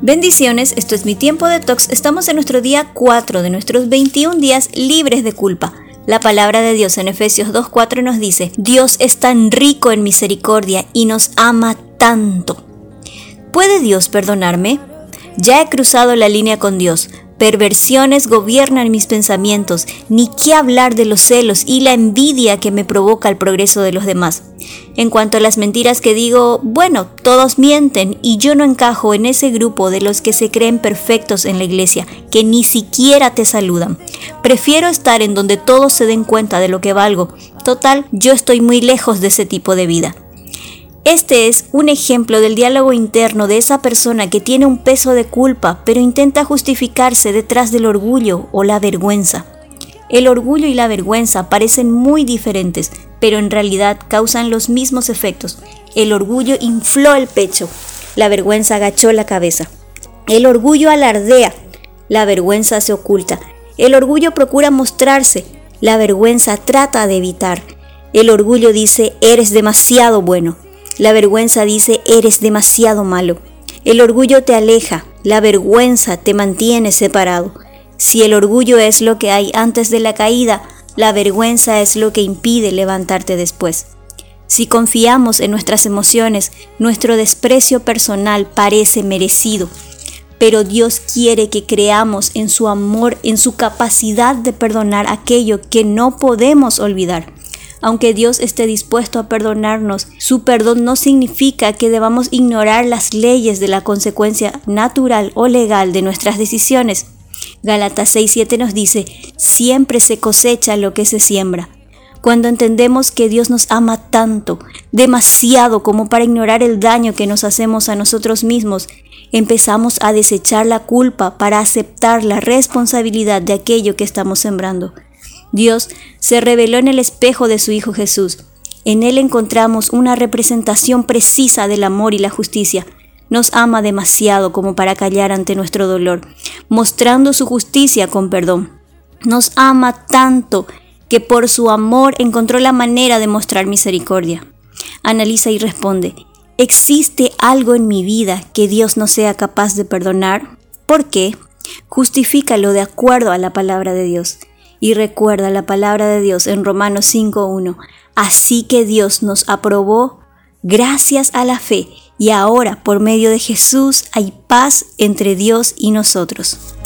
Bendiciones, esto es mi tiempo de tox. Estamos en nuestro día 4 de nuestros 21 días libres de culpa. La palabra de Dios en Efesios 2.4 nos dice, Dios es tan rico en misericordia y nos ama tanto. ¿Puede Dios perdonarme? Ya he cruzado la línea con Dios, Perversiones gobiernan mis pensamientos, ni qué hablar de los celos y la envidia que me provoca el progreso de los demás. En cuanto a las mentiras que digo, bueno, todos mienten y yo no encajo en ese grupo de los que se creen perfectos en la iglesia, que ni siquiera te saludan. Prefiero estar en donde todos se den cuenta de lo que valgo. Total, yo estoy muy lejos de ese tipo de vida. Este es un ejemplo del diálogo interno de esa persona que tiene un peso de culpa, pero intenta justificarse detrás del orgullo o la vergüenza. El orgullo y la vergüenza parecen muy diferentes, pero en realidad causan los mismos efectos. El orgullo infló el pecho, la vergüenza agachó la cabeza. El orgullo alardea, la vergüenza se oculta. El orgullo procura mostrarse, la vergüenza trata de evitar. El orgullo dice, eres demasiado bueno. La vergüenza dice, eres demasiado malo. El orgullo te aleja, la vergüenza te mantiene separado. Si el orgullo es lo que hay antes de la caída, la vergüenza es lo que impide levantarte después. Si confiamos en nuestras emociones, nuestro desprecio personal parece merecido. Pero Dios quiere que creamos en su amor, en su capacidad de perdonar aquello que no podemos olvidar. Aunque Dios esté dispuesto a perdonarnos, su perdón no significa que debamos ignorar las leyes de la consecuencia natural o legal de nuestras decisiones. Gálatas 6:7 nos dice, siempre se cosecha lo que se siembra. Cuando entendemos que Dios nos ama tanto, demasiado como para ignorar el daño que nos hacemos a nosotros mismos, empezamos a desechar la culpa para aceptar la responsabilidad de aquello que estamos sembrando. Dios se reveló en el espejo de su Hijo Jesús. En Él encontramos una representación precisa del amor y la justicia. Nos ama demasiado como para callar ante nuestro dolor, mostrando su justicia con perdón. Nos ama tanto que por su amor encontró la manera de mostrar misericordia. Analiza y responde, ¿existe algo en mi vida que Dios no sea capaz de perdonar? ¿Por qué? Justifícalo de acuerdo a la palabra de Dios. Y recuerda la palabra de Dios en Romanos 5.1. Así que Dios nos aprobó gracias a la fe y ahora por medio de Jesús hay paz entre Dios y nosotros.